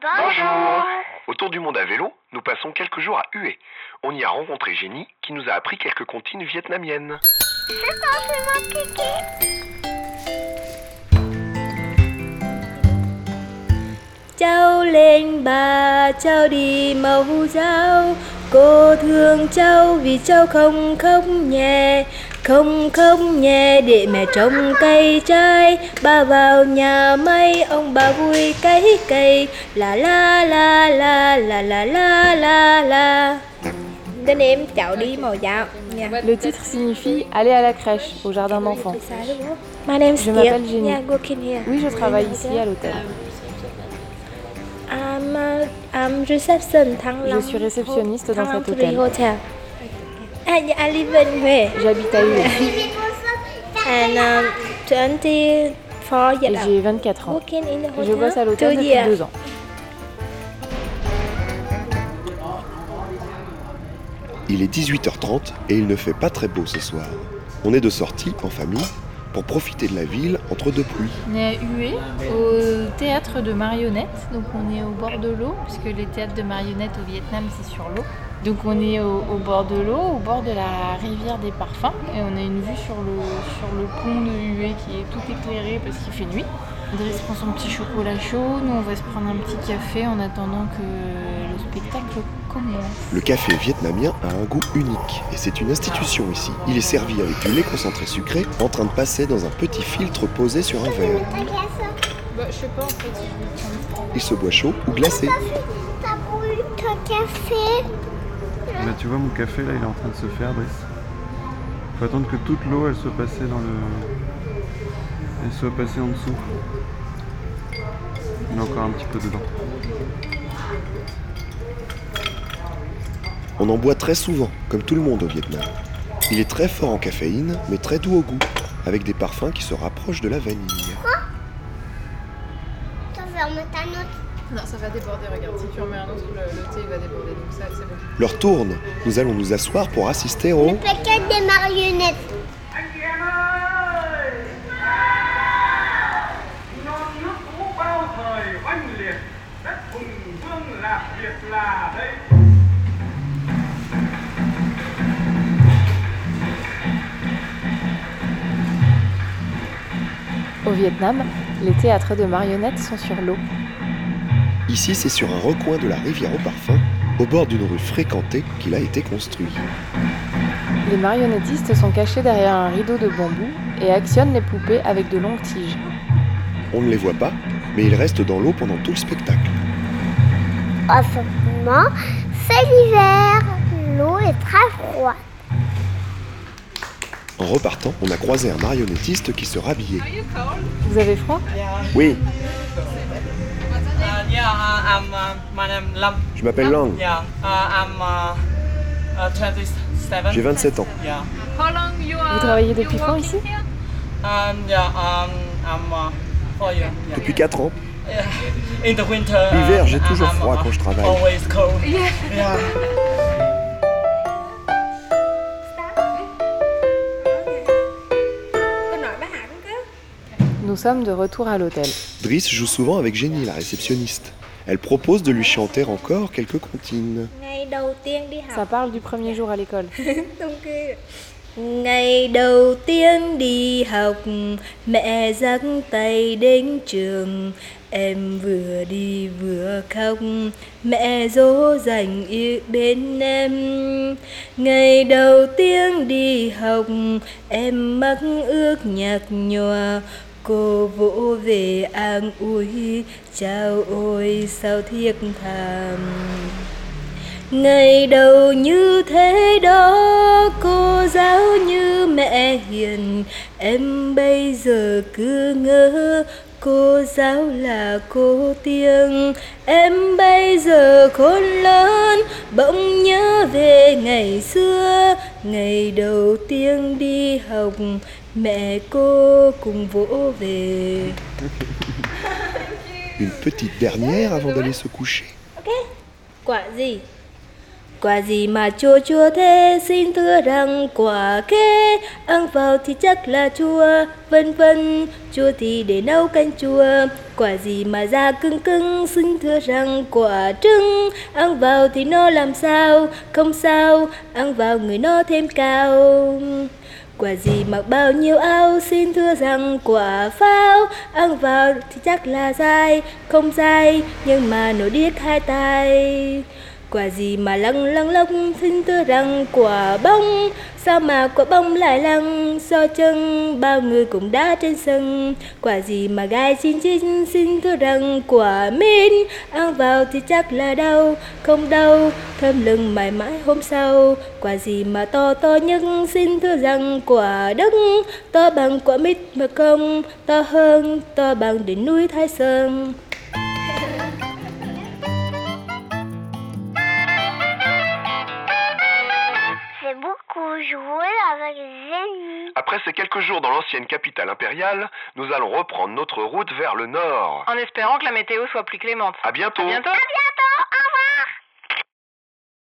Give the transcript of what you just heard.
Bonjour. Autour du monde à vélo, nous passons quelques jours à Hue. On y a rencontré Jenny qui nous a appris quelques comptines vietnamiennes. C'est ça, c'est ma kiki. Cháu lên bà, cháu đi màu dao Cô thương cháu vì cháu không khóc nhẹ Không khóc nhẹ để mẹ trồng cây trái Bà vào nhà máy, ông bà vui cấy cây La la la la la la la la la Tên em cháu đi màu dao nha. Le titre signifie Aller à la crèche, au jardin d'enfants. My name is Je m'appelle Jenny. Oui, je travaille ici à l'hôtel. Je suis réceptionniste dans cet hôtel. I live in. J'habite à Hue. And um, 24 years old. J'ai 24 ans. Working in the hotel. Je bosse à l'hôtel depuis years. deux ans. Il est 18h30 et il ne fait pas très beau ce soir. On est de sortie en famille pour profiter de la ville entre deux pluies. On est à Hue, au théâtre de marionnettes. Donc on est au bord de l'eau, puisque les théâtres de marionnettes au Vietnam, c'est sur l'eau. Donc on est au, au bord de l'eau, au bord de la rivière des parfums. Et on a une vue sur le, sur le pont de Hue qui est tout éclairé parce qu'il fait nuit. Driss prend son petit chocolat chaud. Nous, on va se prendre un petit café en attendant que le spectacle commence. Le café vietnamien a un goût unique et c'est une institution ici. Il est servi avec du lait concentré sucré en train de passer dans un petit filtre posé sur un verre. Bah, je sais pas en fait si je vais prendre Il se boit chaud ou glacé. T'as voulu ton café Bah, tu vois, mon café là, il est en train de se faire, Brice. Faut attendre que toute l'eau elle soit passée dans le. Elle soit passée en dessous. Il y a encore un petit peu dedans. On en boit très souvent, comme tout le monde au Vietnam. Il est très fort en caféine, mais très doux au goût, avec des parfums qui se rapprochent de la vanille. Ta note. Non, ça va déborder, regarde. Si tu en mets un autre, le, le thé va déborder. Donc ça, c'est bon. L'heure tourne. Nous allons nous asseoir pour assister au... Paquet des marionnettes. Au Vietnam, les théâtres de marionnettes sont sur l'eau. Ici, c'est sur un recoin de la rivière au parfum, au bord d'une rue fréquentée qu'il a été construit. Les marionnettistes sont cachés derrière un rideau de bambou et actionnent les poupées avec de longues tiges. On ne les voit pas, mais ils restent dans l'eau pendant tout le spectacle. En ce moment, c'est l'hiver. L'eau est très froide. En repartant, on a croisé un marionnettiste qui se rhabillait. Vous avez froid? Oui, yeah, uh, I'm uh, my name Lam. je m'appelle Lang, Yeah, uh, I'm uh, uh, 27. j'ai 27 ans. Yeah. Vous travaillez depuis quand ici? Um, yeah, um, I'm uh, for you. Yeah. Depuis 4 ans. In the winter. L'hiver, j'ai toujours I'm, froid uh, quand je travaille. Always cold. Yeah. Nous sommes de retour à l'hôtel. Driss joue souvent avec Jenny, la réceptionniste. Elle propose de lui chanter encore quelques comptines. Ça parle du premier jour à l'école. Ngày đầu tiên đi học Mẹ dắt tay đến trường Em vừa đi vừa khóc Mẹ dỗ dành yêu bên em Ngày đầu tiên đi học Em mắc ước nhạt nhòa Cô vỗ về an ủi, Chào ôi, sao thiết thàm Ngày đầu như thế đó, Cô giáo như mẹ hiền. Em bây giờ cứ ngỡ, Cô giáo là cô tiếng Em bây giờ khôn lớn, Bỗng nhớ về ngày xưa Ngày đầu tiên đi học Mẹ cô cùng vỗ về Une petite dernière avant d'aller se coucher. Quả gì? Quả gì mà chua chua thế xin thưa rằng quả kê Ăn vào thì chắc là chua Vân vân. Chua thì để nấu canh chua. Quả gì mà da cứng cứng xin thưa rằng quả trứng Ăn vào thì nó làm sao? Không sao, Ăn vào người nó thêm cao. Quả gì mặc bao nhiêu áo xin thưa rằng quả pháo Ăn vào thì chắc là dai, Không dai, nhưng mà nổi điếc hai tay Quả gì mà lăng lăng lông xin thưa rằng quả bông? Sao mà quả bông lại lăng? Do chân Bao người cũng đã trên sân. Quả gì mà gai chín chín, xin thưa rằng quả min Ăn vào thì chắc là đau, Không đau, thơm lừng mãi mãi hôm sau. Quả gì mà to to nhất, xin thưa rằng quả đất To bằng quả mít mà không, To hơn, to bằng đỉnh núi Thái Sơn. Après ces quelques jours dans l'ancienne capitale impériale, nous allons reprendre notre route vers le nord. En espérant que la météo soit plus clémente. À bientôt À bientôt.